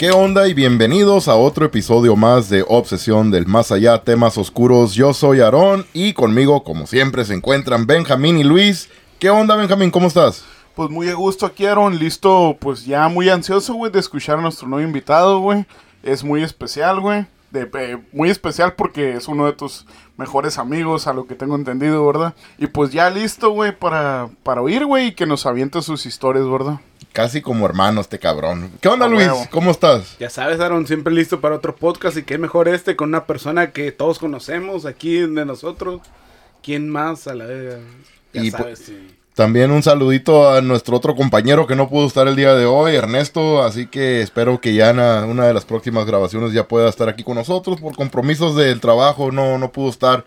¿Qué onda y bienvenidos a otro episodio más de Obsesión del Más Allá, temas oscuros? Yo soy Aarón y conmigo, como siempre, se encuentran Benjamín y Luis. ¿Qué onda, Benjamín? ¿Cómo estás? Pues muy a gusto aquí, Aaron. Listo, pues ya muy ansioso, güey, de escuchar a nuestro nuevo invitado, güey. Es muy especial, güey. Eh, muy especial porque es uno de tus mejores amigos, a lo que tengo entendido, ¿verdad? Y pues ya listo, güey, para, para oír, güey, y que nos aviente sus historias, ¿verdad? Casi como hermano este cabrón. ¿Qué onda, Luis? huevo. ¿Cómo estás? Ya sabes, Aaron, siempre listo para otro podcast y qué mejor este con una persona que todos conocemos aquí de nosotros. ¿Quién más a la vez? Ya Y sabes, sí. También un saludito a nuestro otro compañero que no pudo estar el día de hoy, Ernesto. Así que espero que ya en una de las próximas grabaciones ya pueda estar aquí con nosotros. Por compromisos del trabajo no, no pudo estar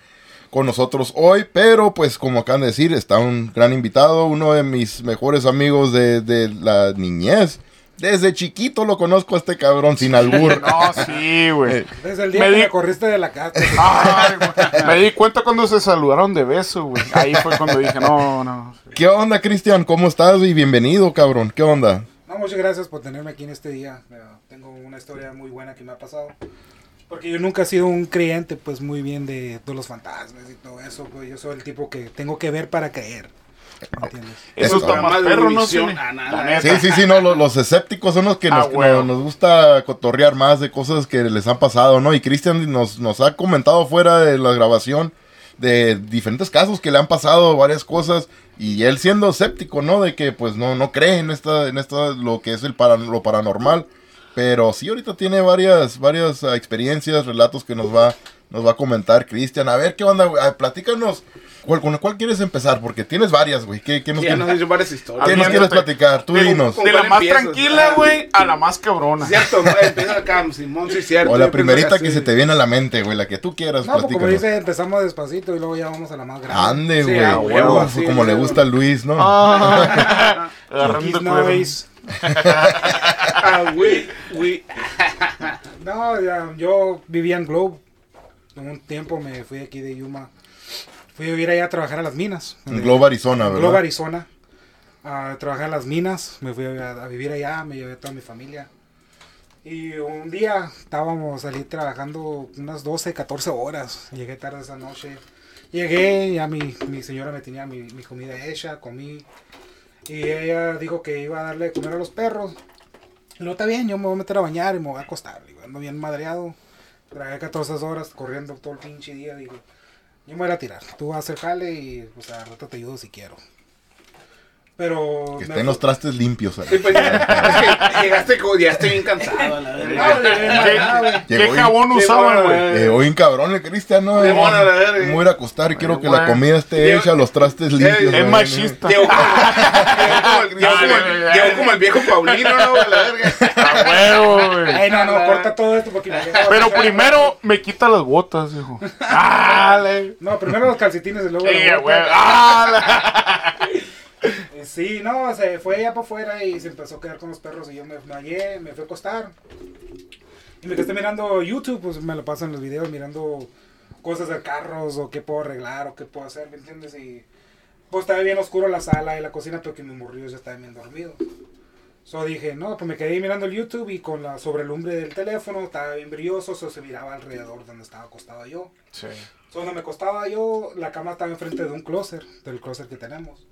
con nosotros hoy. Pero pues como acaban de decir, está un gran invitado, uno de mis mejores amigos de, de la niñez. Desde chiquito lo conozco a este cabrón sin albur. No, sí, güey. Desde el día Me que di- me corriste de la casa. Ay. Me di cuenta cuando se saludaron de beso, güey. Ahí fue cuando dije, no, no. ¿Qué onda, Cristian? ¿Cómo estás? Y bienvenido, cabrón. ¿Qué onda? No, muchas gracias por tenerme aquí en este día. Eh, Tengo una historia muy buena que me ha pasado. Porque yo nunca he sido un creyente, pues, muy bien de, de los fantasmas y todo eso. pues, yo soy el tipo que tengo que ver para creer. ¿Me entiendes? Eso Eso está más perro, ¿no? Sí, sí, sí, no, lo- los, escépticos son los que Ah, nos, gusta cotorrear más de cosas que les han pasado, ¿no? Y Cristian nos, nos ha comentado fuera de la grabación de diferentes casos que le han pasado, varias cosas, y él siendo escéptico, ¿no? De que pues no, no cree en esta, en esta, lo que es el para, lo paranormal, pero sí ahorita tiene varias, varias ah, experiencias, relatos que nos va, nos va a comentar Cristian. A ver, ¿qué onda? platícanos, ¿cuál, ¿con cuál quieres empezar? Porque tienes varias, güey. ¿Qué, qué nos, ya nos quieres- has dicho varias historias. qué nos quieres platicar? Tú De- dinos. ¿Con De la más empiezas? tranquila, Ah. güey, a la más cabrona. Cierto, güey, empieza acá, Simón, sí, cierto. O la primerita que sí. se te viene a la mente, güey, la que tú quieras, No, pues como dice, empezamos despacito y luego ya vamos a la más grande. Ande, güey. sí, como le gusta a Luis, ¿no? Ah, agarrando. Ah, güey, güey. No, ya, yo vivía en Globe. En un tiempo me fui aquí de Yuma. Fui a vivir allá a trabajar a las minas. En Globo, Arizona, ¿verdad? Globo, Arizona. A trabajar en las minas. Me fui a, a vivir allá, me llevé a toda mi familia. Y un día estábamos salir trabajando unas 12, 14 horas. Llegué tarde esa noche. Llegué, ya mi, mi señora me tenía mi, mi comida hecha, comí. Y ella dijo que iba a darle de comer a los perros. No está bien, yo me voy a meter a bañar y me voy a acostar. Digo, ando bien madreado. Tragué 14 horas corriendo todo el pinche día. Digo, yo me voy a tirar. Tú vas a hacer jale y pues a rato te ayudo si quiero. Pero... Que me estén los trastes limpios. ¿verdad? Sí, pues llegaste, como- ya estoy bien cansado, la güey. ¿Qué Llegó y- jabón usaban, güey? Eh, hoy en cabrón el Cristian, ¿no? Eh, a la ir a acostar y quiero que la comida esté hecha, los trastes limpios. es machista. Llegó como, llegó el, llegó llegó viejo Paulino, ¿no? A la verga. A huevo, güey. Ay, no, no, corta todo esto porque me Pero primero me quita las botas, hijo. Dale. No, primero los calcetines y luego Sí, güey. Eh, Sí, no, se fue allá para afuera y se empezó a quedar con los perros y yo me me fui a acostar. Y me quedé mirando YouTube, pues me lo pasan los videos mirando cosas de carros o qué puedo arreglar o qué puedo hacer, ¿me entiendes? Y pues estaba bien oscuro la sala y la cocina porque mis morrillos ya estaban bien dormidos. So dije, no, pues me quedé mirando el YouTube y con la sobrelumbre del teléfono estaba bien brilloso, so se miraba alrededor donde estaba acostado yo. Sí. So, donde me acostaba yo, la cama estaba enfrente de un closet, del closet que tenemos.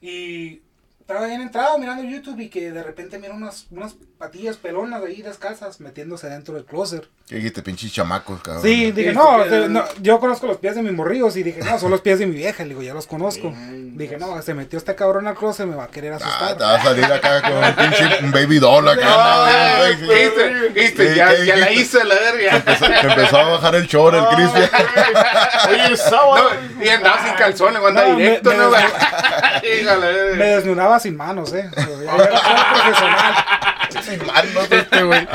Y estaba bien entrado mirando YouTube y que de repente miro unas, unas patillas pelonas ahí descalzas metiéndose dentro del closet. ¿Qué dijiste, pinches chamacos, cabrón? Sí, dije, no, no, yo conozco los pies de mis morrillos y dije, no, son los pies de mi vieja. Le digo, ya los conozco. Dije, no, se metió este cabrón al closet, me va a querer Ah, asustar. te va a salir acá con un pinche un baby doll acá. No, viste, viste, Sí, ya, ¿qué ya la hice, la verga. Empezó- te empezó a bajar el short el Cristian. Oye, sábado. No, y andaba sin calzones, anda No, me- directo, me- ¿no? me- desnudaba sin manos, eh. Yo ya era profesional. Este, güey.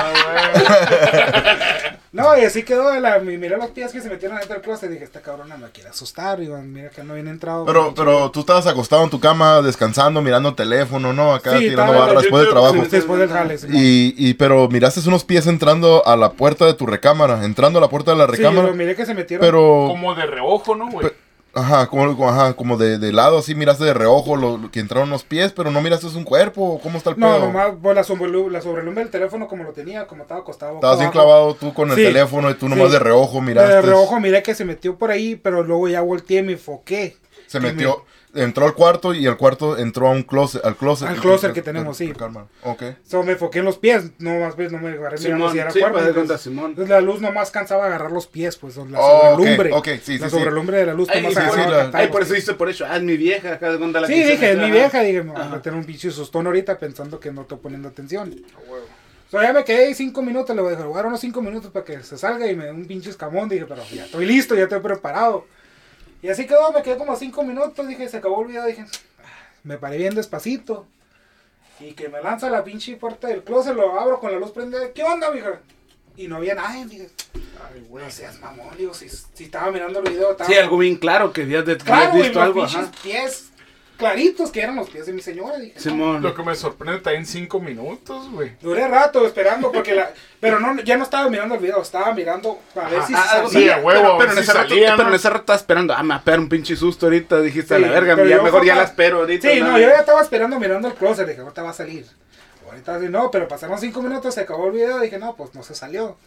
No, y así quedó. La, mi- miré los pies que se metieron dentro del closet y dije, esta cabrona me quiere asustar. Digo, mira que no viene entrado. Pero, pero tú estabas acostado en tu cama descansando, mirando el teléfono, ¿no? Acá Sí, tirando estaba barra después del trabajo. Sí, después del jale. sí. Y, y, pero miraste unos pies entrando a la puerta de tu recámara, entrando a la puerta de la Sí, recámara. lo miré que se metieron. pero, Como de reojo, ¿no, güey? Ajá, como, ajá, como de, de lado, así miraste de reojo lo, lo que entraron los pies, pero no miraste un cuerpo. ¿Cómo está el No, pedo? nomás, pues, la, sobrelu- la sobrelumbre del teléfono como lo tenía, como estaba acostado. Estabas bien clavado tú con el Sí, teléfono y tú nomás sí. de reojo miraste. De reojo miré que se metió por ahí, pero luego ya volteé y me enfoqué. Se metió, entró al cuarto y el cuarto entró a un closet, al closet. Al closet que tenemos, sí. Calma. Ok. me- so, me enfoqué en los pies, no más ves, no me agarré mirando Simón, si era sí, pues, de entonces- entonces la luz nomás cansaba agarrar los pies, pues, la Oh, sobrelumbre. ok, sí, la sí, sobrelumbre de la luz Ay, nomás sí, sí, agarraba la- Ay, por eso dice por eso, ah, es mi vieja, acá de cuenta la Sí, que dije, es mi vieja, dije, me voy a tener un pinche sustón ahorita pensando que no estoy poniendo atención. So, ya me quedé ahí cinco minutos, le voy a dejar jugar unos cinco minutos para que se salga y me dé un pinche escamón. Dije, pero ya estoy listo, ya estoy preparado. Y así quedó, me quedé como cinco minutos, dije, se acabó el video, dije, "Ah", me paré bien despacito. Y que me lanza la pinche puerta del closet, lo abro con la luz prendida. ¿Qué onda, mija? Y no había nadie, dije, Ay, güey. no seas mamón, digo, si, si estaba mirando el video, estaba... Sí, algo bien claro que habías de, Claro, habías visto algo, pinches ajá. pies claritos que eran los pies de mi señora, dije. no. Simón. Lo que me sorprende está en cinco minutos, güey. Duré rato esperando porque la... Pero no, ya no estaba mirando el video, estaba mirando a ver si Ah, sí, salía. huevo, pero, en ese rato, pero en ese rato estaba esperando, ah, me va un pinche susto ahorita, dijiste a la verga, ya mejor ya la espero ahorita. Sí, no, ¿no? yo ya estaba esperando mirando el closet, dije, ahorita va a salir. Ahorita sí, no, pero pasaron cinco minutos, se acabó el video, dije, no, pues no se salió.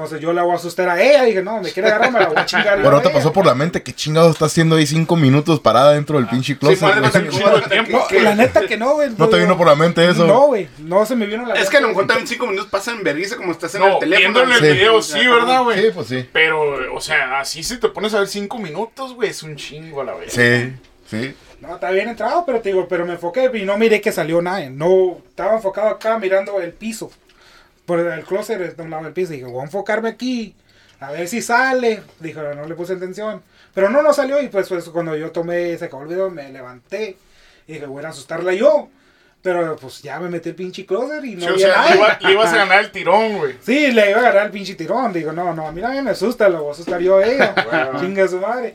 Entonces yo la voy a asustar a ella, dije, no, me quiere agarrar, me la voy a chingar. Bueno, a te pasó por la mente, ¿qué chingado está haciendo ahí cinco minutos parada dentro del pinche closet? Sí, madre, no. No, que- la neta que no, güey. ¿No te vino por la mente eso? No, güey, no se me vino la Es que a lo mejor también cinco minutos pasan vergüenza como estás en No, el teléfono. viendo en el Sí. video sí, ¿verdad, güey? Sí, pues sí. Pero, o sea, así si te pones a ver cinco minutos, güey, es un chingo a la vez. Sí, sí. No, está bien entrado, pero te digo, pero me enfoqué y no miré que salió nadie. No, estaba enfocado acá mirando el piso. Por el closet de un lado del piso. Dije, voy a enfocarme aquí. A ver si sale. Dije, no le puse atención. Pero no, no salió. Y pues, pues cuando yo tomé, se acabó el video, me levanté. Y dije, voy a asustarla yo. Pero pues ya me metí el pinche closet y no Sí, o había sea, nadie. le, iba- le ibas a ganar el tirón, güey. Sí, le iba a agarrar el pinche tirón. Digo, no, no, a mí nadie me asusta, lo voy a asustar yo a ella. Chinga su madre.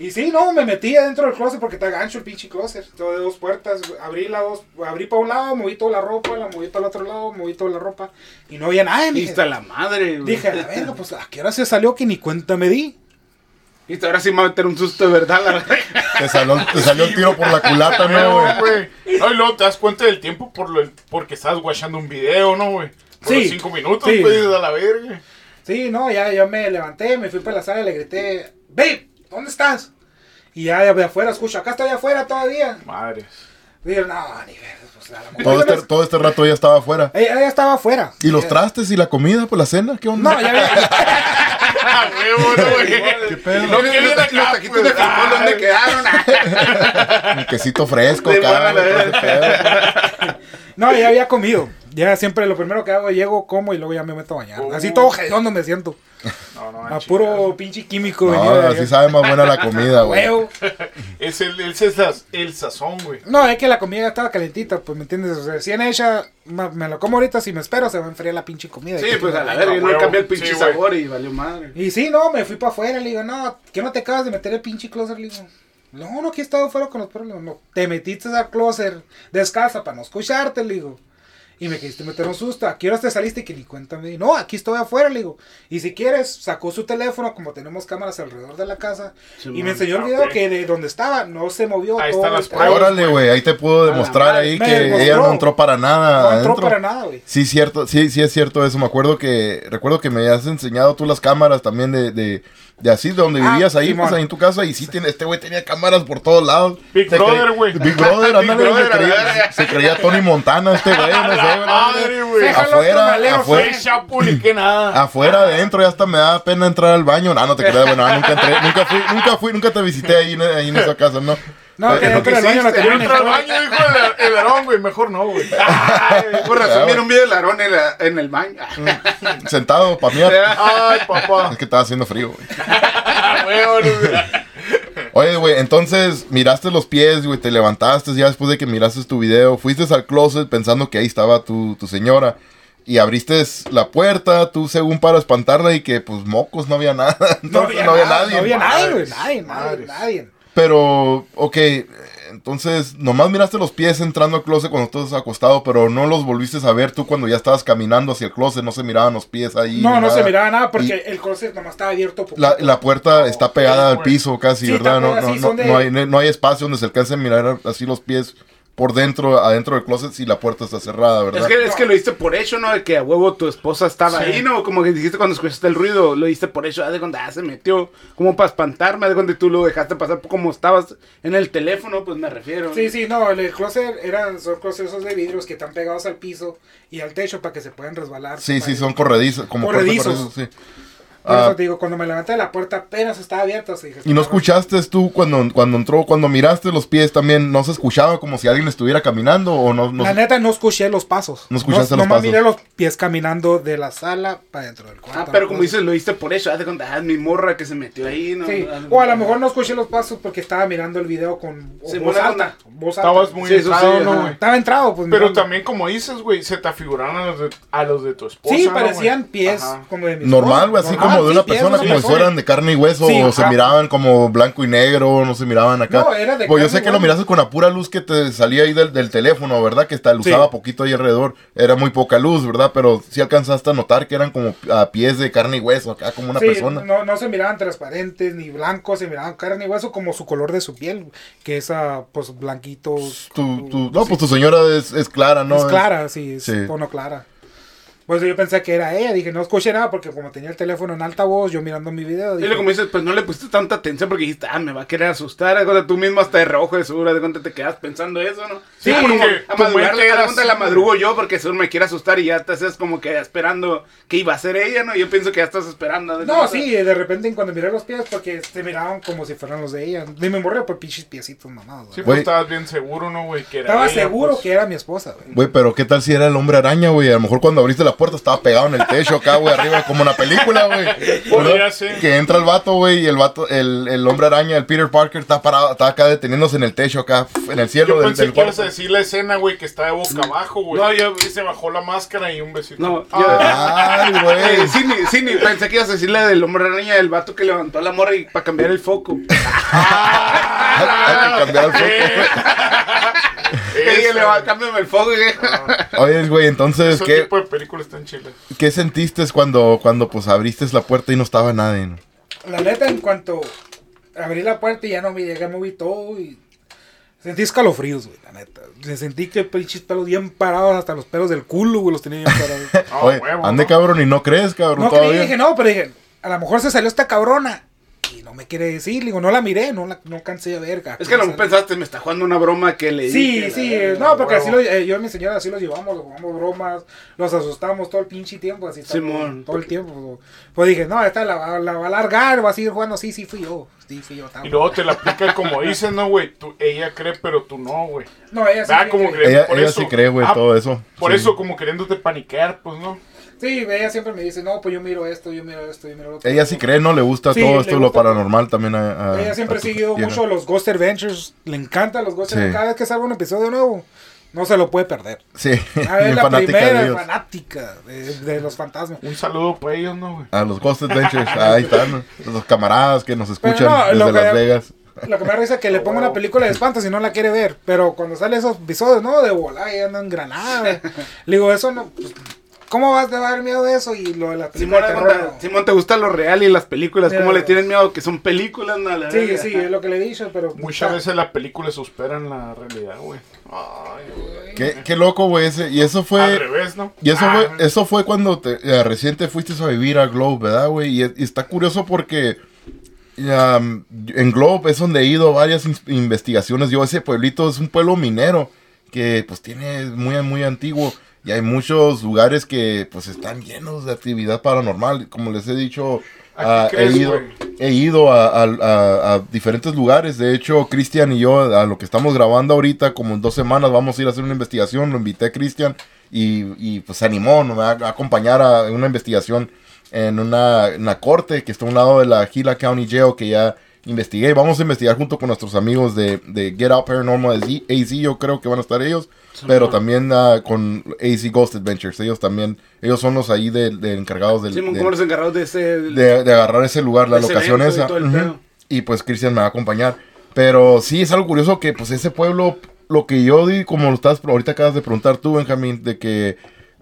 Y sí, no, me metí adentro del closet porque está gancho el pinche closet. Todo de dos puertas. Abrí la dos, abrí para un lado, moví toda la ropa, la moví para el otro lado, moví toda la ropa. Y no había nadie. Y Dije, está la madre, güey. dije, a la verga, pues a qué hora se salió que ni cuenta me di. Y ahora sí me va a meter un susto de verdad, la verdad. Te salió, te salió el tiro por la culata, ¿no, No, güey? güey. No, y luego te das cuenta del tiempo por lo, porque estás guachando un video, ¿no, güey? Por Sí. los cinco minutos, Sí. pues, a la verga. Sí, no, ya yo me levanté, me fui para la sala y le grité, babe, ¿dónde estás? Y ya de afuera escucho, acá estoy afuera todavía. Madres. Dije, no, ni ver, pues a Todo este, todo este rato ya estaba afuera. Ella, ella estaba afuera. ¿Y los trastes y la comida, pues la cena? ¿Qué onda? No, ya había, ¡Ah! ¿Qué pedo? No, que viene acá, Los taquitos de pues. frijol, ¿dónde quedaron? Un quesito fresco De pedo. no, ya había comido. Ya siempre lo primero que hago, llego, como y luego ya me meto a bañar. Oh. Así todo donde me siento. No, no, A puro pinche químico. No, así sabe más buena la comida, güey. Es el, el, saz- el sazón, güey. No, es que la comida ya estaba calentita, pues, ¿me entiendes? O sea, recién hecha, me lo como ahorita, si me espero se va a enfriar la pinche comida. Sí, pues a la verga, no, no huevo. cambió el pinche Sí, sabor y valió madre. Y sí, no, me fui para afuera, le digo, no, ¿qué no te acabas de meter el pinche closet? Le digo, no, no, aquí he estado afuera con los perros. Le digo, no, te metiste al closet descalza para no escucharte, le digo. Y me quisiste meter un susto. ¿A qué horas te saliste? Que ni cuenta me di. No, aquí estoy afuera, le digo. Y si quieres, sacó su teléfono, como tenemos cámaras alrededor de la casa. Sí, y me enseñó el Ah, video que de donde estaba no se movió. Ahí todo están las pruebas. Órale, güey, ahí te puedo demostrar ahí que demostró. ella no entró para nada No entró adentro. para nada, güey. Sí, cierto, sí, sí es cierto eso. Me acuerdo que, recuerdo que me has enseñado tú las cámaras también de, de, de así, de donde Ah, vivías ahí, pues ahí en tu casa. Y sí, tiene, este güey tenía cámaras por todos lados. Big Se Brother, güey. Big Brother, Big Brother, se, creía, se creía Tony Montana este güey, no sé, güey. Madre, güey. Afuera, afuera. Que nada. Afuera, adentro, ya hasta me da pena entrar al baño. No, no te creas, bueno, ah, nunca entré, nunca fui, nunca fui, nunca te visité ahí, ahí en esa casa, ¿no? No, que dentro del baño no hiciste? tenía Yo ni entro al baño, dijo el, el varón, güey. Mejor no, güey. Por razón, mira un video de Larón en, la- en el baño. Sentado, pa' mí. Ay, papá. Es que estaba haciendo frío, güey. Ah, güey, güey. Oye, güey, entonces miraste los pies, güey, te levantaste ya después de que miraste tu video, fuiste al closet pensando que ahí estaba tu, tu señora y abriste la puerta, tú según para espantarla y que pues mocos no había nada, entonces no había, nada, nadie. No había nadie, güey. Madres, Nadie, nadie, madres. nadie. Pero, ok, Entonces, nomás miraste los pies entrando al closet cuando estabas acostado, pero no los volviste a ver tú cuando ya estabas caminando hacia el closet, no se miraban los pies ahí. No, no se miraba nada porque el closet nomás estaba abierto. La, la puerta está pegada al piso casi, Sí, ¿verdad? No, no, de- no hay, no hay espacio donde se alcance a mirar así los pies por dentro, adentro del closet si la puerta está cerrada, ¿verdad? Es que, es que lo diste por hecho, ¿no? De que a huevo tu esposa estaba ahí, ¿no? Como que dijiste cuando escuchaste el ruido, lo diste por hecho. De cuando ah, se metió, como para espantarme. De cuando tú lo dejaste pasar como estabas en el teléfono, pues me refiero. Sí, sí, no, el closet eran, son closets de vidrios que están pegados al piso y al techo para que se puedan resbalar. Sí, sí, son corredizos, como Corredizos. corredizas, sí. Por eso Ah, te digo, cuando me levanté la puerta apenas estaba abierta. y no escuchaste tú cuando, cuando entró, cuando miraste los pies también, ¿no se escuchaba como si alguien estuviera caminando o no? no La neta no escuché los pasos. No escuchaste los nomás pasos. miré los pies caminando de la sala para dentro del cuarto. Ah, pero como dices, lo diste por hecho. Haz de cuenta, ah, mi morra que se metió ahí, ¿no? Sí, de o a lo mejor no escuché los pasos porque estaba mirando el video con Sí, voz alta. Voz alta. Estabas muy Sí, eso entrado, sí, ¿no? Estaba entrado, pues. Pero mirando. también, como dices, güey, se te afiguraron a los de, a los de tu esposa. Sí, ¿no, parecían pies Ajá. como de mi Normal, güey, así Normal, como de una persona, como si fueran de carne y hueso, Sí, o se miraban como blanco y negro, no se miraban acá. No, era de Pues yo sé que lo miraste con la pura luz que te salía ahí del, del teléfono, ¿verdad? Que está Sí. usaba poquito ahí alrededor. Era muy poca luz, ¿verdad? Pero sí alcanzaste a notar que eran como a pies de carne y hueso, acá como una Sí, persona. No, no se miraban transparentes ni blancos, se miraban carne y hueso como su color de su piel, que es ah, pues blanquito. Tu, tu- no, pues tu señora es, es clara, ¿no? es clara, sí, es tono clara. Pues yo pensé que era ella, dije, no escuché nada porque como tenía el teléfono en alta voz, yo mirando mi video, Y dije, luego como dices, pues no le pusiste tanta atención porque dijiste, ah, me va a querer asustar. Cuenta, tú mismo hasta de reojo de seguro, de cuenta te quedas pensando eso, ¿no? Sí, como porque a tu madrugar, la güey. madrugo yo porque seguro me quiere asustar y ya te haces como que esperando que iba a ser ella, ¿no? Yo pienso que ya estás esperando. No, sí, de repente cuando miré los pies, porque se miraban como si fueran los de ella. Ni me morría por pinches piecitos mamados. Sí, pues estabas bien seguro, ¿no, güey? Estaba ella, seguro pues. que era mi esposa, güey. Güey, pero ¿qué tal si era el hombre araña, güey? A lo mejor cuando abriste la puerta estaba pegado en el techo acá, güey, arriba, como una película, güey. Ser. Que entra el vato, güey, y el vato, el, el hombre araña, el Peter Parker, está parado, está acá deteniéndose en el techo, acá, en el cielo Yo del, pensé del que ibas a cuarto. decir la escena, güey, que está de boca abajo, güey. No, yo- Y se bajó la máscara y un besito. No, yo- Ah, Ay, güey. Sí, ni- sí, ni pensé que ibas a decirle del hombre araña del vato que levantó a la morra y para cambiar el foco. Hay que cambiar el foco. Le va, cámbiame el foco. y- Oye, güey, entonces, Ese ¿qué, tipo de películas están chilas. ¿qué sentiste cuando, cuando, pues, abriste la puerta y no estaba nadie? no? La neta, en cuanto abrí la puerta y ya no me llegué, moví todo y sentí escalofríos, güey, la neta. Me sentí que pinches pelos bien parados, hasta los pelos del culo, güey, los tenía bien parados. Ah, Oye, huevo, ande ¿no? cabrón y no crees, cabrón, no creí, dije, no, pero dije, a lo mejor se salió esta cabrona y no me quiere decir. Digo, no la miré, no la no cansé de ver. Es que a lo mejor pensaste, me está jugando una broma que le Sí, dije, sí, la verga. no, porque huevo. así lo, eh, yo y mi señora así los llevamos, los jugamos bromas, los asustamos todo el pinche tiempo, así Simón. todo el tiempo. Pues dije, no, esta la, va- la va a alargar, va a seguir jugando, sí, sí fui yo, sí fui yo. Y luego te la aplica como dicen, ¿no, güey? Ella cree, pero tú no, güey. No, ella sí. Ah, cree como Ella, por ella eso- sí cree, güey, ah, todo eso. Por Sí. eso, como queriéndote paniquear, pues, ¿no? Sí, ella siempre me dice, no, pues yo miro esto, yo miro esto, yo miro lo otro. Ella sí cree, ¿no? Le gusta Sí, todo le esto, lo paranormal también a, a- Ella siempre a ha seguido mucho los Ghost Adventures, le encantan los Ghost Sí. Adventures, cada vez que salga un episodio nuevo, no se lo puede perder. Sí, Ah, bien es la fanática de primera ellos. fanática de, de los fantasmas. Un saludo para ellos, ¿no, güey? A los Ghost Adventures, ahí están, los camaradas que nos escuchan no, desde que- Las Vegas. Lo que me da risa es que le pongo una película de espantos y no la quiere ver. Pero cuando sale esos episodios, no, de volar y andan granadas. Le digo, eso no. pues, ¿Cómo vas a dar miedo de eso? Y lo de la Simón, película de Simón, terror. te- no. Simón, ¿te gusta lo real y las películas? ¿Cómo Mira, le tienes miedo? Que son películas, no, la Sí, sí, es lo que le he dicho, pero. Muchas veces las películas superan la realidad, güey. Ay, güey. Qué, qué loco, güey, ese. Y eso Al fue... revés, ¿no? Y eso Ah, fue, eso fue cuando te, eh, recién te fuiste a vivir a Globe, ¿verdad, güey? Y, y está curioso porque um, en Globe es donde he ido varias investigaciones. Yo, ese pueblito es un pueblo minero que pues tiene muy, muy antiguo. Y hay muchos lugares que pues están llenos de actividad paranormal. Como les he dicho, ¿A ah, qué he crees, ido, he ido a, a- a- a diferentes lugares. De hecho, Cristian y yo, a lo que estamos grabando ahorita, como en dos semanas, vamos a ir a hacer una investigación. Lo invité a Cristian y, y, pues se animó ¿no? a, a acompañar a una investigación en una, en la corte que está a un lado de la Gila County Jail que ya investigué. Vamos a investigar junto con nuestros amigos de, de Get Out Paranormal AZ, yo creo que van a estar ellos. Pero también ah, con AZ Ghost Adventures. Ellos también, ellos son los ahí de, de encargados del, Simón, del- como los encargados de ese... de, de agarrar ese lugar, la locación esa. Y pues Cristian me va a acompañar. Pero sí, es algo curioso que pues ese pueblo, lo que yo di, como lo estás, ahorita acabas de preguntar tú, Benjamín, de que,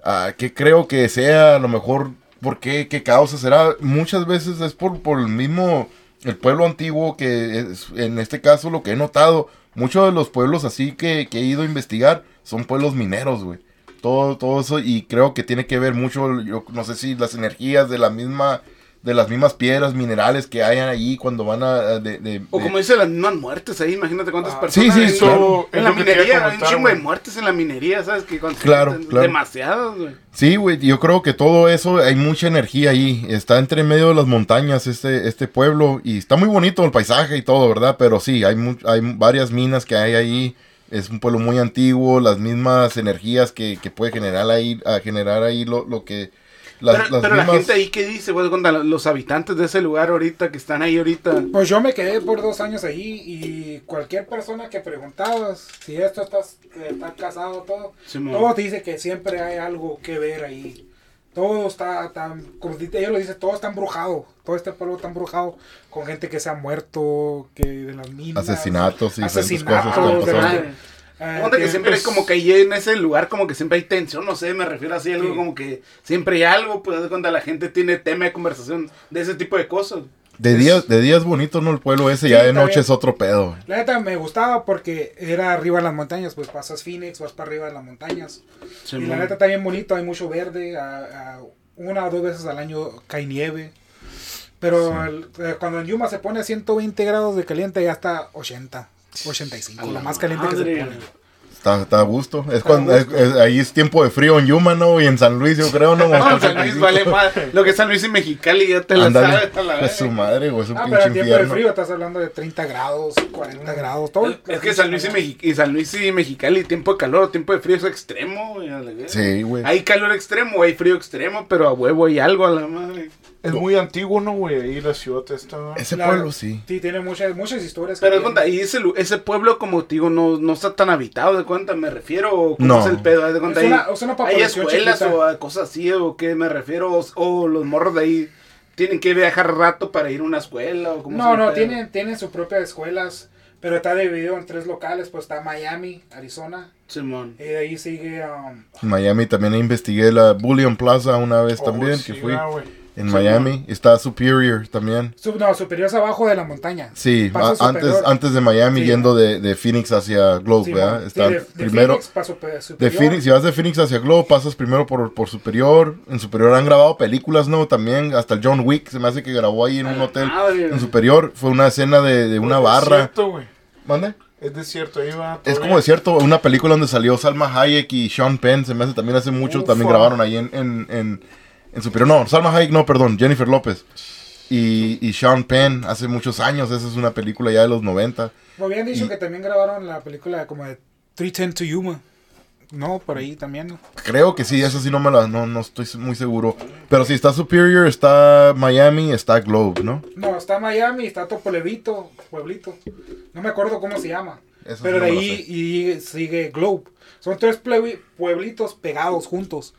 ah, que creo que sea a lo mejor, ¿por qué? ¿Qué causa será? Muchas veces es por, por el mismo, el pueblo antiguo que es, en este caso lo que he notado, muchos de los pueblos así que, que he ido a investigar son pueblos mineros, güey. Todo, todo eso, y creo que tiene que ver mucho, yo no sé si las energías de la misma, de las mismas piedras minerales que hayan ahí cuando van a, de, de- O de- como dice las mismas muertes ahí, imagínate cuántas Ah, personas. sí, sí, en- claro. En la minería, hay un chingo de muertes en la minería, ¿sabes? Que cuando- Claro, claro. Demasiadas, güey. Sí, güey, yo creo que todo eso, hay mucha energía ahí. Está entre medio de las montañas este, este pueblo y está muy bonito el paisaje y todo, ¿verdad? Pero sí, hay, mu- hay varias minas que hay ahí. Es un pueblo muy antiguo, las mismas energías que, que puede generar ahí, a generar ahí lo, lo que... Las, pero las pero la gente ahí, ¿qué dice? Cuando los habitantes de ese lugar ahorita, que están ahí ahorita. Pues yo me quedé por dos años ahí y cualquier persona que preguntabas si esto estás, está casado, todo, Simón. todo te dice que siempre hay algo que ver ahí. Todo está tan, como ellos lo dicen, todo está embrujado. Todo este pueblo está embrujado con gente que se ha muerto, que de las minas. Asesinatos y diferentes asesinatos, cosas que han pasado. Eh, Onda que siempre hay es- como que ahí en ese lugar como que siempre hay tensión, no sé, me refiero así, algo Sí. como que siempre hay algo, pues de cuando la gente tiene tema de conversación de ese tipo de cosas. De día, de día es bonito, ¿no? El pueblo ese, Sí, ya de noche bien. es otro pedo. La neta me gustaba porque era arriba en las montañas, pues pasas Phoenix, vas para arriba en las montañas. y la neta está bien bonito, hay mucho verde, a- a una o dos veces al año cae nieve. Pero el- eh, cuando en Yuma se pone a 120 grados de caliente ya está 80, 85, A lo la más caliente que se madre. pone. Está, está a gusto. Es a cuando, es- gusto. es- ahí es tiempo de frío en Yuma, ¿no? Y en San Luis, yo creo, ¿no? No, en San Luis vale más. Lo que es San Luis y Mexicali ya te la sabes la Es su madre, güey. Es un Ah, pinche pero en tiempo de frío estás hablando de 30 grados, 40 grados, todo. Es, es que San Luis y, Mexi- y San Luis y Mexicali, tiempo de calor o tiempo de frío es extremo, güey. Sí, güey. Hay calor extremo, hay frío extremo, pero a huevo hay algo a la madre. Es muy antiguo, ¿no, güey? Ahí la ciudad está. Ese La- pueblo, sí. Sí, tiene muchas, muchas historias. Pero cuenta, y ese, ese pueblo, como te digo, no, no está tan habitado, de cuenta, me refiero, o cómo No. es el pedo, de cuenta, Es una- es una hay escuelas chiquita. o a cosas así, o qué me refiero, o, o los morros de ahí tienen que viajar rato para ir a una escuela, o cómo No, no, tienen, tienen sus propias escuelas, pero está dividido en tres locales, pues está Miami, Arizona, Simón. y de ahí sigue... um, Miami también investigué la Bullion Plaza una vez Oh, también, sí, que fui. ah, En Miami. Está Superior también. sub- no, superior es abajo de la montaña. Sí, Paso a- antes, antes de Miami, Sí. yendo de, de Phoenix hacia Globe, Sí, ¿verdad? Está de- de primero... Phoenix pa' super- De superior. Phoenix, si vas de Phoenix hacia Globe, pasas primero por, por Superior. En Superior han grabado películas, ¿no? También, hasta el John Wick se me hace que grabó ahí en un hotel. madre. En Superior fue una escena de, de una Es barra. desierto, güey. ¿Mande? Es desierto, ahí va. Es como desierto, una película donde salió Salma Hayek y Sean Penn, se me hace también hace mucho, Ufa. también grabaron ahí en, en, en, en Superior. No, Salma Hayek, no, perdón, Jennifer López. Y, y Sean Penn, hace muchos años, esa es una película ya de los 90. Me habían dicho Y- que también grabaron la película como de 310 to Yuma. No, por ahí también. Creo que sí, eso sí no me la, no, no estoy muy seguro. Pero sí, está Superior, está Miami, está Globe, ¿no? No, está Miami, está Topolevito, pueblito. No me acuerdo cómo se llama. Eso sí pero no de ahí y sigue Globe. Son tres pueblitos pegados juntos.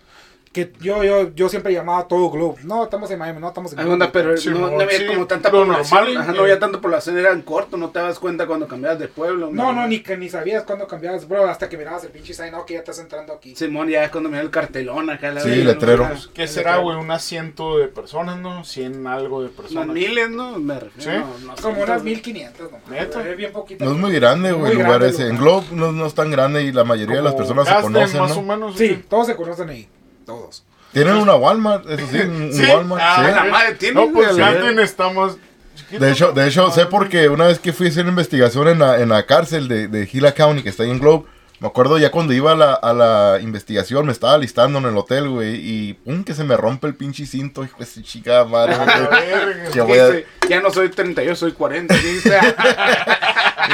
Que yo, yo, yo siempre llamaba todo Globe. No, estamos en Miami, no estamos en onda, pero Sí, no, no había sí, como tanta población. normal, Ajá, eh. no había tanta población, eran cortos, no te das cuenta cuando cambiabas de pueblo. No, no, ni que ni sabías cuándo cambiabas, bro, hasta que mirabas el pinche sign, no, que ya estás entrando aquí. Simón, ya es cuando dio el cartelón acá. La Sí, letrero. ¿no? ¿Qué será, güey? Un asiento de personas, ¿no? 100 algo de Unas personas. miles, ¿no? Me refiero. Sí. no, no sé, Como unas entonces- 1500, no. ¿Neta? Es bien poquito. No es muy grande, güey, lugar grande ese. En. Globe no, no es tan grande y la mayoría de las personas se conocen, más o. Sí, todos se conocen ahí. Todos. Tienen una Walmart, eso sí, un, Sí. Walmart. Ah, sí. la madre tiene. No, pues está más chiquito, De hecho, de hecho, sé porque una vez que fui a hacer investigación en la, en la cárcel de, de Gila County, que está ahí en Globe, me acuerdo ya cuando iba a la, a la investigación, me estaba listando en el hotel, güey, y pum, que se me rompe el pinche cinto, hijo de chica madre. A la güey. verga. Que Que voy a- Ya no soy 32, soy 40. dice.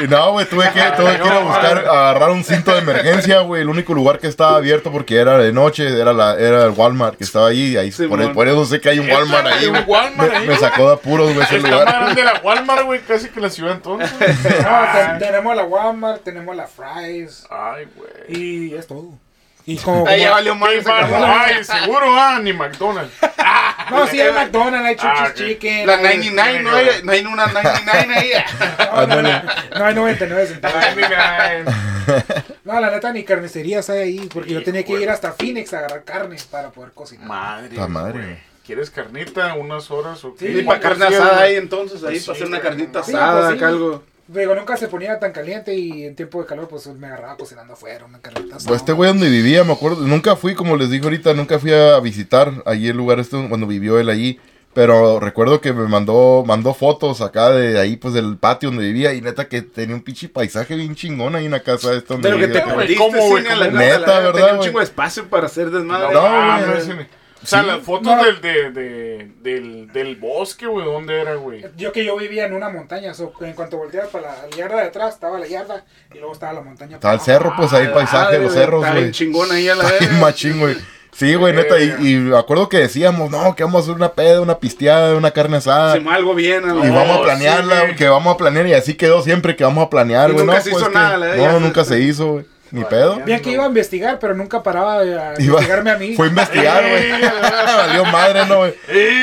Y no, güey, tuve que, tuve que ir a buscar, a agarrar un cinto de emergencia, güey. El único lugar que estaba abierto porque era de noche, era la, era el Walmart que estaba ahí. ahí Sí, por, mon. por eso sé que hay un Walmart ahí, un. Walmart Me, ahí, me sacó de apuros, güey, ese Está más lugar. grande la Walmart, güey, casi que la ciudad entonces. No, tenemos la Walmart, tenemos la Fry's Ay, güey. y es todo. Y como, Ahí ya valió mal. Ay, seguro, ah, ni McDonald's. no, sí, hay McDonald's, hay Chuchis Ah, ok. Chicken. La hay- 99, no hay, no hay una 99 ahí. No, no, hay 99 centavos. Ay, mira, No, la neta, ni carnicerías hay ahí, porque yo tenía que ir hasta Phoenix a agarrar carne para poder cocinar. Madre. La madre. güey. ¿Quieres carnita unas horas o qué? Sí, Y para carne ¿Cuántos asada ahí entonces, ahí Pues para sí, hacer una güey. carnita Sí, asada, pues sí. acá algo. Digo, nunca se ponía tan caliente y en tiempo de calor, pues me agarraba cocinando afuera, una asada. Pues este güey donde vivía, me acuerdo, nunca fui, como les dije ahorita, nunca fui a visitar allí el lugar este cuando vivió él allí. Pero recuerdo que me mandó, mandó fotos acá de ahí, pues del patio donde vivía. Y neta que tenía un pinche paisaje bien chingón ahí en la casa esta donde Pero que te vivía. güey, perdiste, ¿cómo, güey? neta, la verdad, ¿verdad, Tenía un chingo de espacio para hacer desmadre. No, No, no, güey. O sea, Sí. las fotos No. del, de, de- del, del bosque, güey, ¿dónde era, güey? Yo que yo vivía en una montaña, so, en cuanto volteabas para la, yarda de atrás, estaba la yarda y luego estaba la montaña. Estaba el cerro, pues ahí el paisaje, los cerros, Está güey. bien chingón ahí a la Está vez. machín, güey. Sí, güey, neta. Y, y me acuerdo que decíamos, no, que vamos a hacer una peda, una pisteada, una carne asada. Algo bien. a la Y vamos a sí, planearla, que vamos a planear. Y así quedó siempre que vamos a planear, güey. nunca no, se pues hizo que- nada, la- No, nunca se hizo, güey. Ni pedo. Bien que iba a investigar, pero nunca paraba a Iba- investigarme a mí. Fue a investigar, güey. Valió madre, ¿no, güey?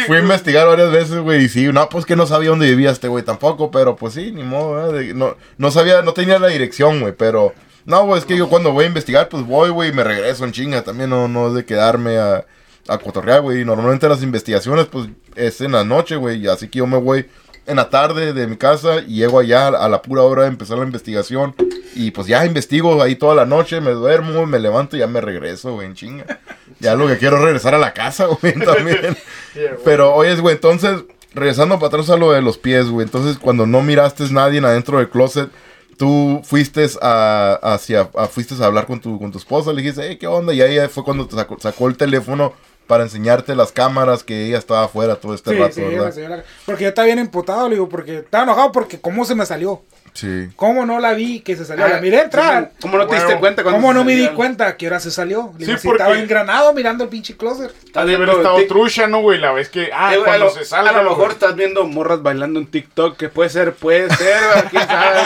Fui a investigar varias veces, güey. Y sí, no, pues que no sabía dónde vivía este güey tampoco. Pero pues sí, ni modo, ¿verdad? De- No, no sabía, no tenía la dirección, güey. Pero no, güey, es que yo cuando voy a investigar, pues voy, güey, y me regreso en chinga. También no, no es de quedarme a, a cotorrear, güey. Y Normalmente las investigaciones, pues es en la noche, güey. y Así que yo me voy en la tarde de mi casa y llego allá a la pura hora de empezar la investigación. Y pues ya investigo ahí toda la noche, me duermo, me levanto y ya me regreso, güey, en chinga. Ya lo que quiero es regresar a la casa, güey, también. Pero, oye, güey, entonces, regresando para atrás a lo de los pies, güey. Entonces, cuando no miraste nadie adentro del closet, tú fuiste a, hacia, a- fuiste a hablar con tu, con tu esposa, le dijiste, hey, ¿qué onda? Y ahí fue cuando te sacó, sacó el teléfono para enseñarte las cámaras que ella estaba afuera todo este Sí, rato, sí, Porque yo estaba bien emputado, le digo, porque estaba enojado porque cómo se me salió. Sí. ¿Cómo no la vi que se salió? Ah, la miré entrar. ¿Cómo no te diste cuenta cuando ¿Cómo no me di cuenta que ahora se salió? Le estaba engranado mirando el pinche closet. Estás Ha de haber estado trucha, ¿no, güey? La vez que. Ah, Eh, cuando lo, se salga. a lo mejor estás viendo morras bailando en TikTok, que puede ser, puede ser, quién sabe.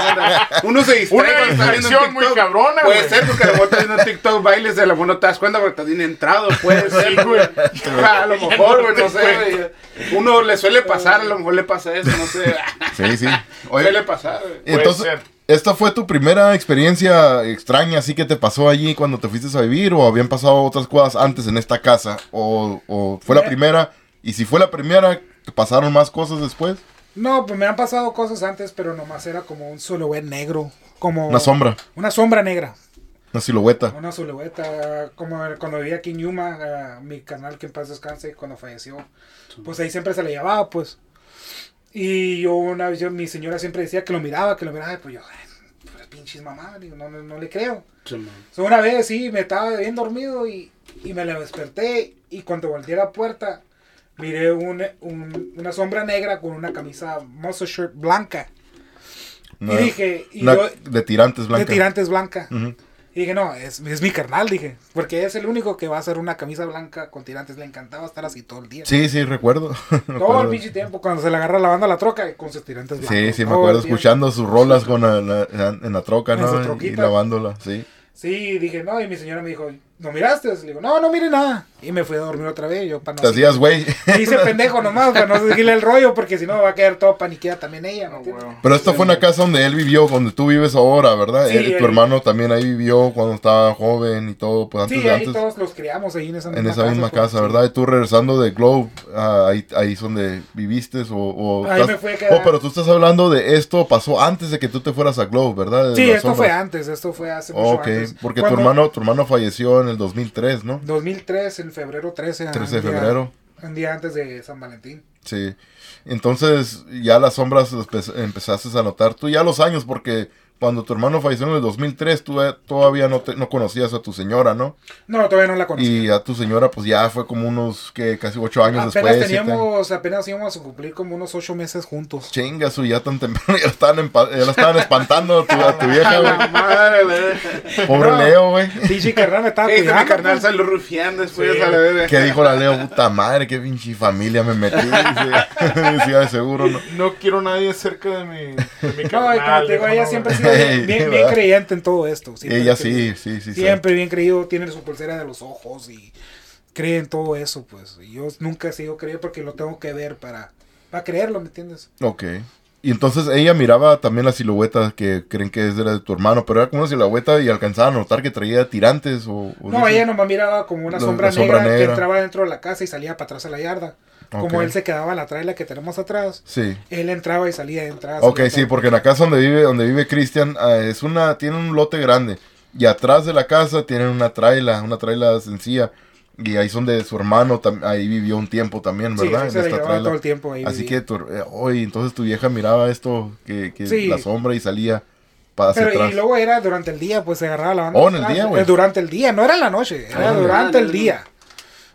Uno se distrae Una distracción muy cabrona, Puede güey. ser, porque a lo mejor estás viendo en TikTok bailes, a lo mejor no te das cuenta porque estás bien entrado, puede ser, güey. A lo mejor, güey, no sé. Uno le suele pasar, a lo mejor le pasa eso, no sé. Sí, sí. Suele pasar, güey. Entonces, ser. ¿esta fue tu primera experiencia extraña así que te pasó allí cuando te fuiste a vivir o habían pasado otras cosas antes en esta casa? ¿O, o fue la primera? Y si fue la primera, ¿te pasaron más cosas después? No, pues me han pasado cosas antes, pero nomás era como un silhouette negro. Como Una sombra, Una sombra negra. una silueta. Una silueta. Como cuando vivía aquí en Yuma, eh, mi canal que en paz descanse, cuando falleció. Pues ahí siempre se le llevaba, pues. Y yo una vez, yo- mi señora siempre decía que lo miraba, que lo miraba, y pues yo, "Ay, pues pinches mamá, digo, no, no, no le creo. So, una vez sí, me estaba bien dormido y, y me la desperté y cuando volteé a la puerta miré un, un- una sombra negra con una camisa muscle shirt blanca. Y dije, y una yo, de tirantes de blancas. tirantes blanca. Ujú. Y dije, no, es, es mi carnal, dije, porque es el único que va a hacer una camisa blanca con tirantes. Le encantaba estar así todo el día. Sí, sí, recuerdo. Todo el pinche tiempo cuando se le agarra lavando la troca con sus tirantes blancos. Sí, sí, me acuerdo escuchando sus rolas con la- la- en la troca, ¿no? Y- lavándola, sí. Sí, dije, no, y mi señora me dijo, ¿no miraste? Le digo, no, no mire nada. Y me fui a dormir otra vez, yo para no... Te hacías, güey. Hice pendejo nomás para no seguirle el rollo, porque si no va a quedar todo paniqueada también ella, güey. Pero esta fue una casa donde él vivió, donde tú vives ahora, ¿verdad? Sí, Él y tu él- hermano también ahí vivió cuando estaba joven y todo, pues antes Sí, de ahí antes. todos los criamos ahí en esa En misma esa misma pues, casa, sí. ¿verdad? Y tú regresando de Globe, ah, ahí, ahí es donde viviste o... o Ahí estás- me fui a quedar. Oh, pero tú estás hablando de esto, pasó antes de que tú te fueras a Globe, ¿verdad? De Sí, esto fue sombras. antes, esto fue hace mucho Ok, antes. porque tu hermano, tu hermano falleció en el 2003, ¿no? 2003, en febrero 13. 13 de un día- febrero. Un día antes de San Valentín. Sí. Entonces ya las sombras empe- empezaste a notar. Tú ya los años, porque cuando tu hermano falleció en el 2003, tú eh, todavía no, te- no conocías a tu señora, ¿no? No, todavía no la conocí. Y a tu señora, pues ya fue como unos, que casi ocho años apenas después. siete teníamos, apenas íbamos a cumplir como unos ocho meses juntos. Chinga, su ya tan temprano, ya, la estaban empa- ya la estaban espantando a tu, a tu vieja, güey. Madre, güey. Pobre No. Leo, güey. Pinche carnal me estaba mi cuidando. carnal pues. salió rufián después Sí. a la vez. ¿Qué dijo la Leo? Puta madre, qué pinche familia me metí. Decía de seguro, ¿no? No quiero nadie cerca de mi, de mi No, y como carnal, te digo, ella no, siempre bien, bien, bien creyente en todo esto. siempre Ella sí, sí, sí. sí. Siempre bien creído, tiene su pulsera de los ojos y cree en todo eso, pues. Yo nunca he sido creído porque lo tengo que ver para, para creerlo, ¿me entiendes? Ok. Y entonces ella miraba también la silueta que creen que es de la de tu hermano, pero era como una silueta y alcanzaba a notar que traía tirantes o... o No, dices- ella nomás miraba como una sombra, sombra negra, que entraba dentro de la casa y salía para atrás a la yarda. Como Ok. él se quedaba en la traila que tenemos atrás, Sí. él entraba y salía, entraba. Ok, salía sí, porque en la casa donde vive, donde vive Cristian, ah, es una, tiene un lote grande. Y atrás de la casa tienen una traila, una traila sencilla. Y ahí son de su hermano, tam- ahí vivió un tiempo también, ¿verdad? sí, se la llevaba todo el tiempo ahí. Así vivía. que, tu, eh, oye, entonces tu vieja miraba esto, que, que Sí. la sombra y salía para hacia Pero atrás. y luego era durante el día, pues se agarraba la banda. Oh, en el día, güey. Durante el día, no era en la noche, era Ah, durante ah, el día.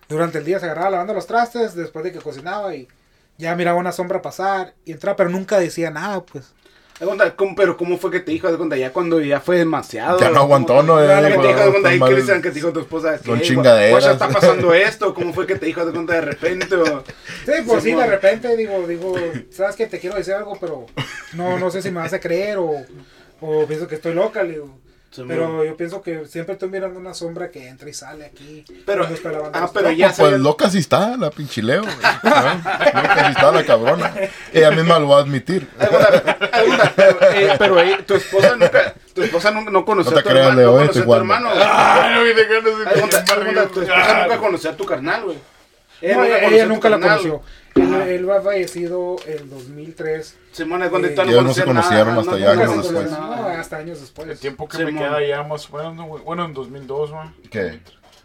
Durante el día se agarraba lavando los trastes después de que cocinaba y ya miraba una sombra pasar y entraba, pero nunca decía nada, pues. Haz cuenta, ¿cómo- pero ¿cómo fue que te dijo? Haz cuenta, ya cuando ya fue demasiado. Ya no aguantó, ¿no? ¿Cómo- Ya que te dijo, haz "No, cuenta, ahí está mal". Cristian, que te dijo tu esposa. Son que, chingaderas. Ya está pasando esto. ¿Cómo fue que te dijo? Haz cuenta, de repente. o- Sí, pues sí, Sí, de repente digo, digo, sabes que te quiero decir algo, pero no, no sé si me vas a creer o, o pienso que estoy loca, le digo. Sí, Pero yo pienso que siempre estoy mirando una sombra que entra y sale aquí. Pero- ah, pero ya Pues, pues loca sí está, la pinchileo. Loca sí está la cabrona. Ella misma lo va a admitir. Eh, pero eh, tu esposa nunca, tu esposa nunca no conoció No a tu creas, hermano, Leo, no conoció a tu hermano. Ay, no, esposa nunca conoció a tu carnal, güey. No, ella, conoció a tu nunca la conoció. Él, él ha fallecido el 2003. Simón, es cuando Eh, ellos no se conocieron nada, hasta no- ya nunca años después. No, hasta años después. El tiempo que Sí, me queda ya más o menos, ¿no, güey? bueno, en 2002, man. ¿Qué?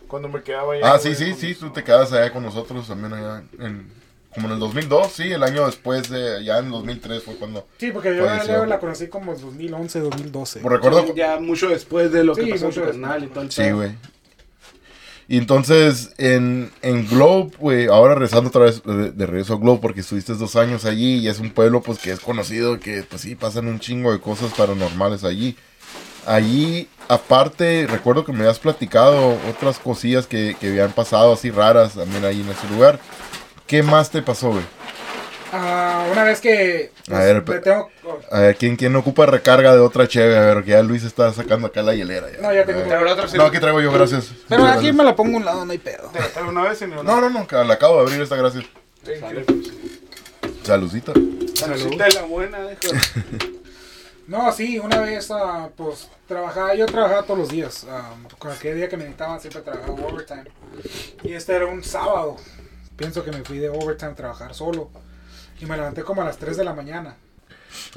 Cuando me quedaba ya. Ah, sí, güey, sí, con sí, tú te quedas allá con nosotros también allá en, como en el 2002, sí, el año después de, ya en 2003 fue cuando, Sí, porque yo a Falleció. Leo la conocí como en 2011, 2012. pues recuerdo, Ya mucho después de lo que Sí, pasó con mucho tu después. carnal y todo el sí, güey. Y entonces en, en Globe, güey, ahora regresando otra vez de, de regreso a Globe porque estuviste dos años allí y es un pueblo pues que es conocido, que pues sí, pasan un chingo de cosas paranormales allí. Allí, aparte, recuerdo que me habías platicado otras cosillas que, que habían pasado así raras también ahí en ese lugar. ¿Qué más te pasó, güey? Ah, una vez que. pues, A ver, me pe- tengo- A ver, ¿quién, quién ocupa recarga de otra cheve? A ver, que ya Luis está sacando acá la hielera. Ya. No, ya tengo. Ver. Otra sí. No, aquí traigo yo, gracias. Pero aquí gracias. me la pongo a un lado, no hay pedo. Te la traigo una vez y no. No, no, la acabo de abrir esta, gracias. Sale, pues. Saludcita. Saludcita de la buena. No, sí, una vez, ah, pues, trabajaba, yo trabajaba todos los días. ah, cualquier día que me necesitaban siempre trabajaba overtime. Y este era un sábado. Pienso que me fui de overtime a trabajar solo. Y me levanté como a las 3 de la mañana.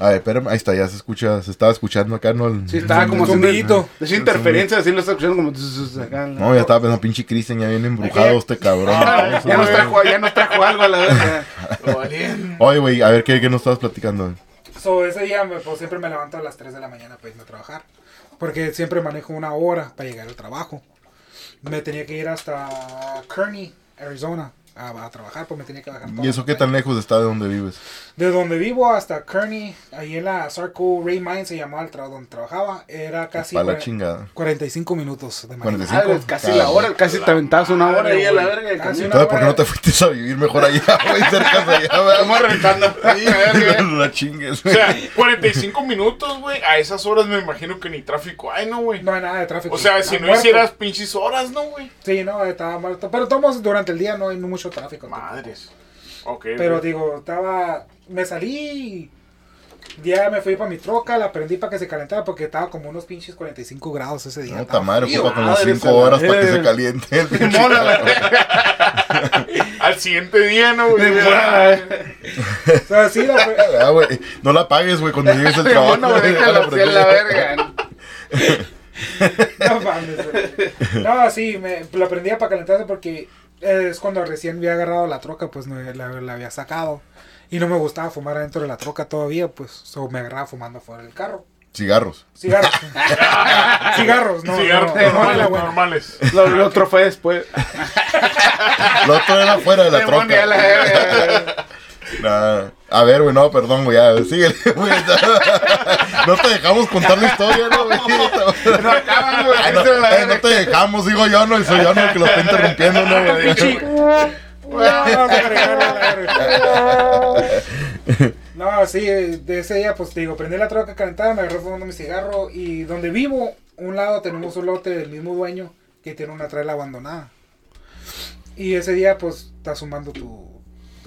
A ver, espérame, ahí está, ya se escucha, se estaba escuchando acá, ¿no? El- Sí, estaba como zumbidito. Esa interferencia, así lo está escuchando como. No, ya estaba pensando, pinche Cristian, ya viene embrujado este cabrón. Ah, ya, nos trajo, ya nos trajo algo a la vez. Oye, güey, a ver, ¿qué, qué nos estabas platicando? So, ese día me- pues, siempre me levanto a las 3 de la mañana para irme a trabajar. Porque siempre manejo una hora para llegar al trabajo. Me tenía que ir hasta Kearney, Arizona, a, a trabajar, pues me tenía que bajar. toda ¿Y eso la qué tan lejos está de donde vives? De donde vivo hasta Kearney, ahí en la Sarco Ray Mine se llamaba el tra- donde trabajaba, era casi Para la chingada. 45 minutos de manejo. 45. Ah, casi la hora, casi te aventabas una hora ahí a la verga. de Casi camino. Entonces, ¿por qué no te fuiste a vivir mejor allá, güey? Cerca de allá, Estamos reventando. Ahí, a güey. La chingues, O sea, 45 minutos, güey. A esas horas me imagino que ni tráfico hay, ¿no, güey? No hay nada de tráfico. O sea, si no muerto. hicieras pinches horas, ¿no, güey? Sí, no, estaba muerto. Pero todos durante el día no hay mucho tráfico. tampoco. Madres. Ok. Pero digo, estaba. Me salí. Ya me fui para mi troca, la prendí para que se calentara porque estaba como unos pinches 45 grados ese día. No, madre, ocupa como madre, 5 esa horas para que se caliente el pinche Mola, la Al siguiente día, ¿no, güey? O sea, sí, la, Ah, No la pagues, güey, cuando llegues al trabajo. Me güey, déjala la la verga. no mames, güey. No, sí, me, la prendía para calentarse porque es cuando recién había agarrado la troca, pues no, la, la había sacado. Y no me gustaba fumar adentro de la troca todavía, pues so, me agarraba fumando fuera del carro. Cigarros. Cigarros. Cigarros, no. Cigarros no, no, normales, normales. Lo, lo otro fue después. Lo otro era fuera de la troca. Nah. A ver, güey, no, perdón, güey, síguele, güey. No te dejamos contar la historia, ¿no? No acaban, güey. Ay, no, eh, no te dejamos, digo yo, no, y soy yo no el que lo está interrumpiendo, ¿no, güey? No, sí, de ese día, pues te digo, prendí la troca calentada, me agarré fumando mi cigarro y donde vivo, un lado tenemos un lote del mismo dueño que tiene una traila abandonada. Y ese día, pues, está sumando tu,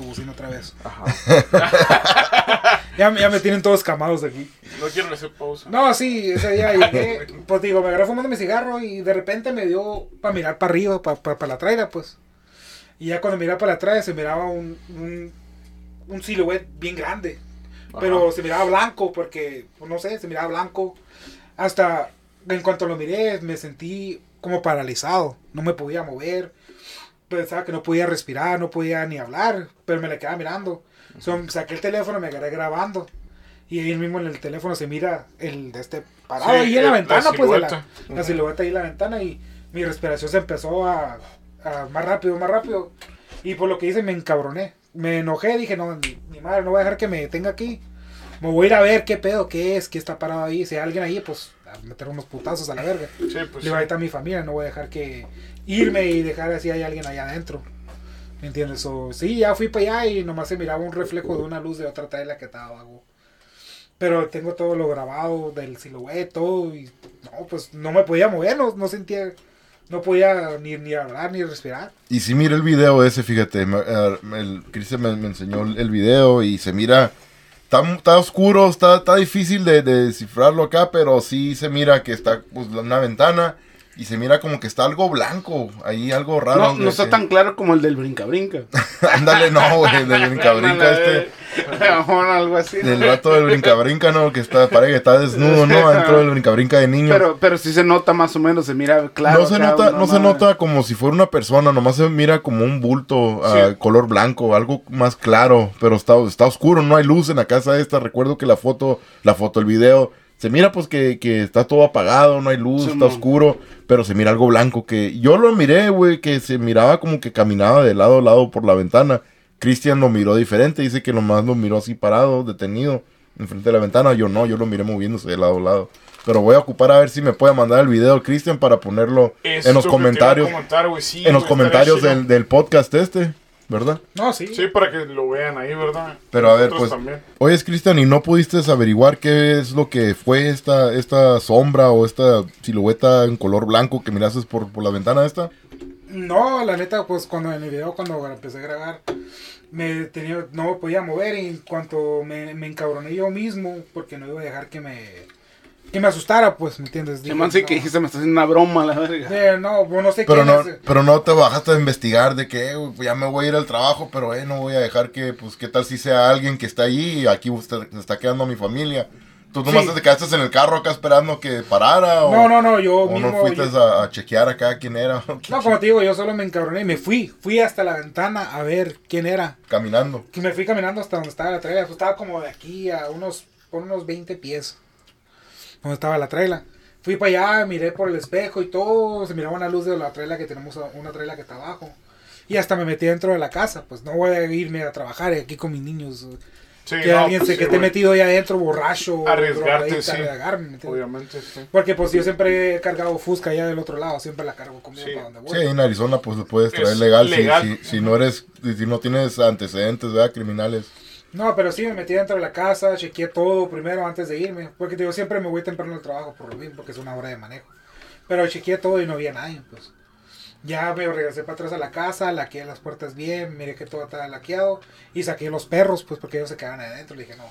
tu bocina otra vez. ya, ya me tienen todos camados de aquí. No quiero hacer pausa. No, sí, ese día llegué, pues digo, me agarré fumando mi cigarro y de repente me dio para mirar para arriba, para la traila, pues. Y ya cuando miraba para atrás se miraba un, un, un silhouette bien grande. Pero se miraba blanco porque, pues, no sé, se miraba blanco. Hasta en cuanto lo miré me sentí como paralizado. No me podía mover. Pensaba que no podía respirar, no podía ni hablar. Pero me le quedaba mirando. saqué el teléfono y me quedé grabando. Y ahí mismo en el teléfono se mira el de este parado ahí en la ventana, pues de la, la silueta ahí en la ventana. Y mi respiración se empezó a más rápido, más rápido. Y por lo que hice me encabroné. Me enojé, dije, no, mi, madre, no voy a dejar que me detenga aquí. Me voy a ir a ver qué pedo, qué es, qué está parado ahí. Si hay alguien ahí, pues a meter unos putazos a la verga. Sí, pues, Le voy a estar a mi familia, no voy a dejar que irme y dejar así hay alguien allá adentro. ¿Me entiendes? O, sí, ya fui para allá y nomás se miraba un reflejo de una luz de otra tela que estaba abajo. Pero tengo todo lo grabado del silueta, todo. Y no, pues no me podía mover, no, no sentía no podía ni, ni hablar ni respirar. Y si mira el video ese, fíjate, eh, el, Cristian me, enseñó el video y se mira, está, oscuro, está, está difícil de, de, descifrarlo acá, pero sí se mira que está pues, una ventana y se mira como que está algo blanco, ahí algo raro. No, no está tan claro como el del brinca-brinca. Ándale, no, güey, el del brinca-brinca este. algo así. Del rato del brinca-brinca, ¿no? Que está, parece que está desnudo, ¿no? Adentro del brinca-brinca de niño. Pero, pero sí se nota más o menos, se mira claro. No se nota, no se nota como si fuera una persona, nomás se mira como un bulto a color blanco, algo más claro, pero está, está oscuro, no hay luz en la casa esta. Recuerdo que la foto, la foto, el video se mira pues que, está todo apagado, no hay luz, está oscuro, pero se mira algo blanco que yo lo miré, güey, que se miraba como que caminaba de lado a lado por la ventana. Cristian lo miró diferente, dice que nomás lo miró así parado, detenido, enfrente de la ventana. Yo no, yo lo miré moviéndose de lado a lado. Pero voy a ocupar a ver si me puede mandar el video, Cristian, para ponerlo en los comentarios. en los comentarios del, del podcast este. ¿Verdad? No, sí. Sí, para que lo vean ahí, ¿verdad? Pero a ver, pues. Oye, Cristian, ¿y no pudiste averiguar qué es lo que fue esta, esta sombra o esta silueta en color blanco que miraste por, por la ventana esta? No, la neta, pues cuando en el video, cuando empecé a grabar, me tenía, no me podía mover y en cuanto me, me encabroné yo mismo, porque no iba a dejar que me que me asustara, pues, ¿me entiendes? Dije, man, sí que dijiste, me está haciendo una broma, la verga. Eh, no, no sé pero no, Pero no te bajaste a investigar de que, eh, ya me voy a ir al trabajo, pero, eh, no voy a dejar que, pues, qué tal si sea alguien que está allí y aquí se está quedando mi familia. ¿Tú nomás te quedaste en el carro acá esperando que parara? O, no, no, no, yo o no fuiste a, chequear acá quién era? no, como te digo, yo solo me encabroné y me fui. Fui hasta la ventana a ver quién era. Caminando. Y me fui caminando hasta donde estaba la traila. Pues, estaba como de aquí a unos, por unos 20 pies donde estaba la traila. Fui para allá, miré por el espejo y todo, se miraba una luz de la traila que tenemos, una traila que está abajo. Y hasta me metí dentro de la casa, pues no voy a irme a trabajar aquí con mis niños. que alguien pues se que esté metido ahí adentro borracho. Arriesgarte, sí. Obviamente, sí. Porque pues yo siempre he cargado Fusca allá del otro lado, siempre la cargo conmigo para donde voy. Sí, en Arizona pues lo puedes traer legal, Si, si, si, no eres, si no tienes antecedentes, ¿verdad? Criminales. No, pero sí me metí dentro de la casa, chequeé todo primero antes de irme. Porque digo, siempre me voy temprano al trabajo por lo mismo, porque es una hora de manejo. Pero chequeé todo y no había nadie, pues. Ya me regresé para atrás a la casa, laqueé las puertas bien, miré que todo estaba laqueado y saqué los perros, pues porque ellos se quedaban adentro. Le dije, no,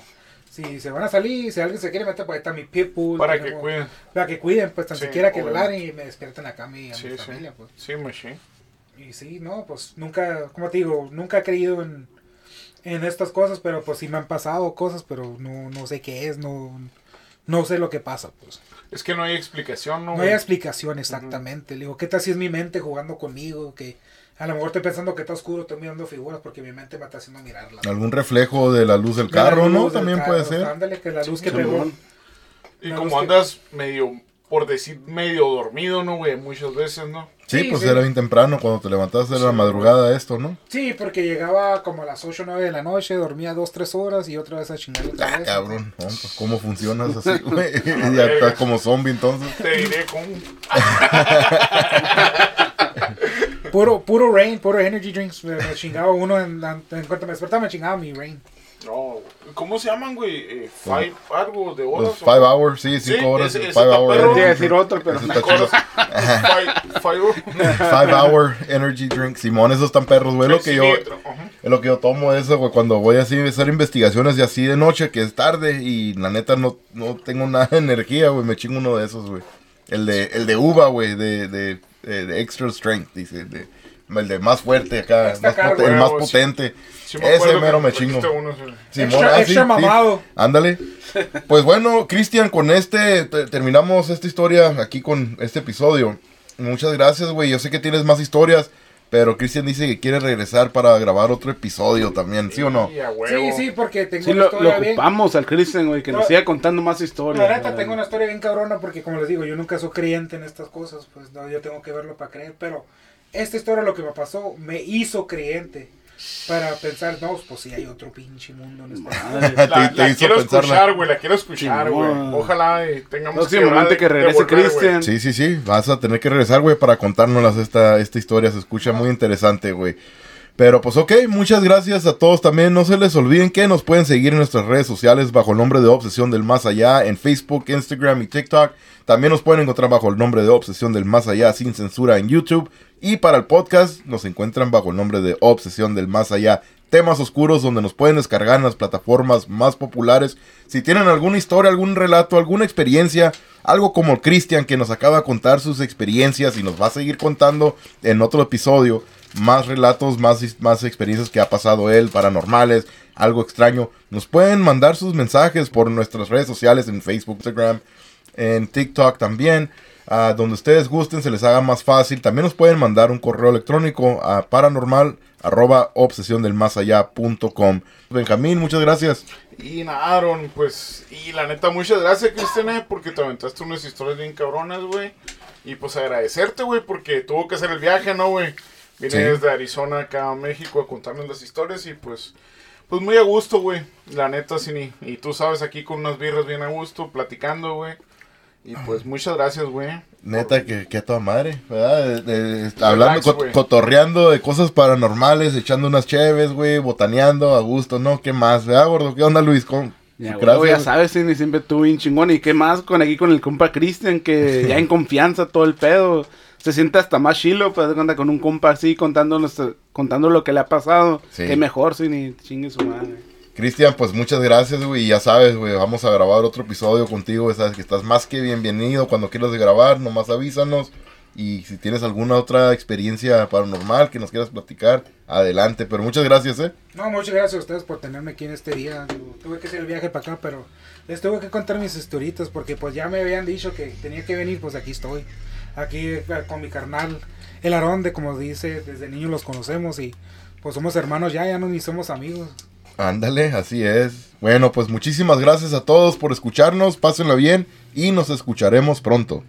si se van a salir, si alguien se quiere meter, pues ahí está mi pitbull. Para que cuiden. Para que cuiden, pues tan siquiera que y me despierten acá a mi, a mi familia, pues. Sí, sí. Y sí, no, pues nunca, como te digo, nunca he creído en en estas cosas, pero pues sí me han pasado cosas, pero no, no sé qué es, no, no sé lo que pasa, pues. Es que no hay explicación, ¿no? No hay explicación, exactamente. Le digo, ¿qué tal si es mi mente jugando conmigo? Que a lo mejor estoy pensando que está oscuro, estoy mirando figuras porque mi mente me está haciendo mirarla. Algún reflejo de la luz del carro, ¿no? También puede ser. Ándale, que la luz que pegó. Y como andas medio, por decir, medio dormido, ¿no, güey? Muchas veces, ¿no? Sí, pues era bien temprano cuando te levantaste de la madrugada esto, ¿no? Sí, porque llegaba como a las 8 o 9 de la noche, dormía 2, 3 horas y otra vez a chingar otra ah, cabrón, pues, ¿cómo funcionas así, güey? ya estás como zombie entonces. Te diré cómo. puro, puro rain, puro energy drinks. Me, chingaba uno, en, en, cuanto me despertaba me chingaba mi rain. No, ¿cómo se llaman, güey? Eh, five, algo de horas. Los o- five hours, sí, Sí, cinco horas. ese- ese five hour energy decir otro, pero está chido. Five, five, Five hour energy drink. Simón, esos están perros, güey. Lo que yo, es lo que yo tomo eso, güey. Cuando voy así a hacer investigaciones y así de noche, que es tarde y la neta no, no tengo nada de energía, güey. Me chingo uno de esos, güey. El de, el de uva, güey, de, de, de- de extra strength, dice. de- el de más fuerte acá, más pote- el más potente. Sí me Ese mero me chingo. uno, sí. Simón, Extra- ah, extra sí. mamado. Ándale. Pues bueno, Cristian, con este te- terminamos esta historia aquí con este episodio. Muchas gracias, güey. Yo sé que tienes más historias, pero Cristian dice que quiere regresar para grabar otro episodio también, ¿sí o no? Sí, sí, porque tengo Sí, una lo, historia lo bien. al Christian, güey, que nos No. siga contando más historias. La neta, tengo una historia bien cabrona porque, como les digo, yo nunca soy creyente en estas cosas. Pues no, yo tengo que verlo para creer. Pero esta historia, lo que me pasó, me hizo creyente. Para pensar, no, pues sí hay otro pinche mundo en este Madre. La, te la hizo quiero pensarla. escuchar, güey, la quiero escuchar, güey. Ojalá eh, tengamos Próximamente que regrese. Cristian. Sí, sí, sí. Vas a tener que regresar, güey, para contárnoslas esta, esta historia. Se escucha muy interesante, güey. Pero pues ok, muchas gracias a todos también. No se les olviden que nos pueden seguir en nuestras redes sociales bajo el nombre de Obsesión del Más Allá en Facebook, Instagram y TikTok. También nos pueden encontrar bajo el nombre de Obsesión del Más Allá sin censura en YouTube. Y para el podcast nos encuentran bajo el nombre de Obsesión del Más Allá. Temas oscuros donde nos pueden descargar en las plataformas más populares. Si tienen alguna historia, algún relato, alguna experiencia, algo como Cristian que nos acaba de contar sus experiencias y nos va a seguir contando en otro episodio más relatos, más, más experiencias que ha pasado él, paranormales, algo extraño, nos pueden mandar sus mensajes por nuestras redes sociales en Facebook, Instagram, en TikTok también. a donde ustedes gusten, se les haga más fácil. También nos pueden mandar un correo electrónico a paranormal arroba obsesión del más allá punto com. Benjamín, muchas gracias. Y nada, Aaron, pues, y la neta, muchas gracias, Cristian, eh, porque te aventaste unas historias bien cabronas, güey. Y pues agradecerte, güey, porque tuvo que hacer el viaje, ¿no, güey? Vine Sí. desde Arizona acá a México a contarnos las historias y pues, pues muy a gusto, güey. La neta, sí, ni- y tú sabes, aquí con unas birras bien a gusto, platicando, güey. Y pues muchas gracias, güey. Neta, que, que a toda madre, ¿verdad? De- de- hablando, Relax, co- güey. cotorreando de cosas paranormales, echando unas cheves, güey, botaneando a gusto, ¿no? ¿Qué más, verdad, gordo? ¿Qué onda, Luis? ¿Cómo? Ya, Gracias. güey, ya sabes, Sidney, siempre tú bien chingón. ¿Y qué más con aquí con el compa Cristian? Que ya en confianza todo el pedo. Se siente hasta más chilo, pues, de cuenta con un compa así contando, nuestro- contando lo que le ha pasado. Sí. Qué mejor, Sidney, chingue su madre. Cristian, pues muchas gracias, güey. Ya sabes, güey, vamos a grabar otro episodio contigo. Sabes que estás más que bienvenido. Cuando quieras grabar, nomás avísanos. Y si tienes alguna otra experiencia paranormal que nos quieras platicar, adelante. Pero muchas gracias, ¿eh? No, muchas gracias a ustedes por tenerme aquí en este día. Digo, tuve que hacer el viaje para acá, pero les tuve que contar mis historitas porque pues ya me habían dicho que tenía que venir, pues aquí estoy. Aquí eh, con mi carnal, el Aarón, de como dice, desde niños los conocemos y pues somos hermanos ya, ya no ni somos amigos. Ándale, así es. Bueno, pues muchísimas gracias a todos por escucharnos. Pásenla bien y nos escucharemos pronto.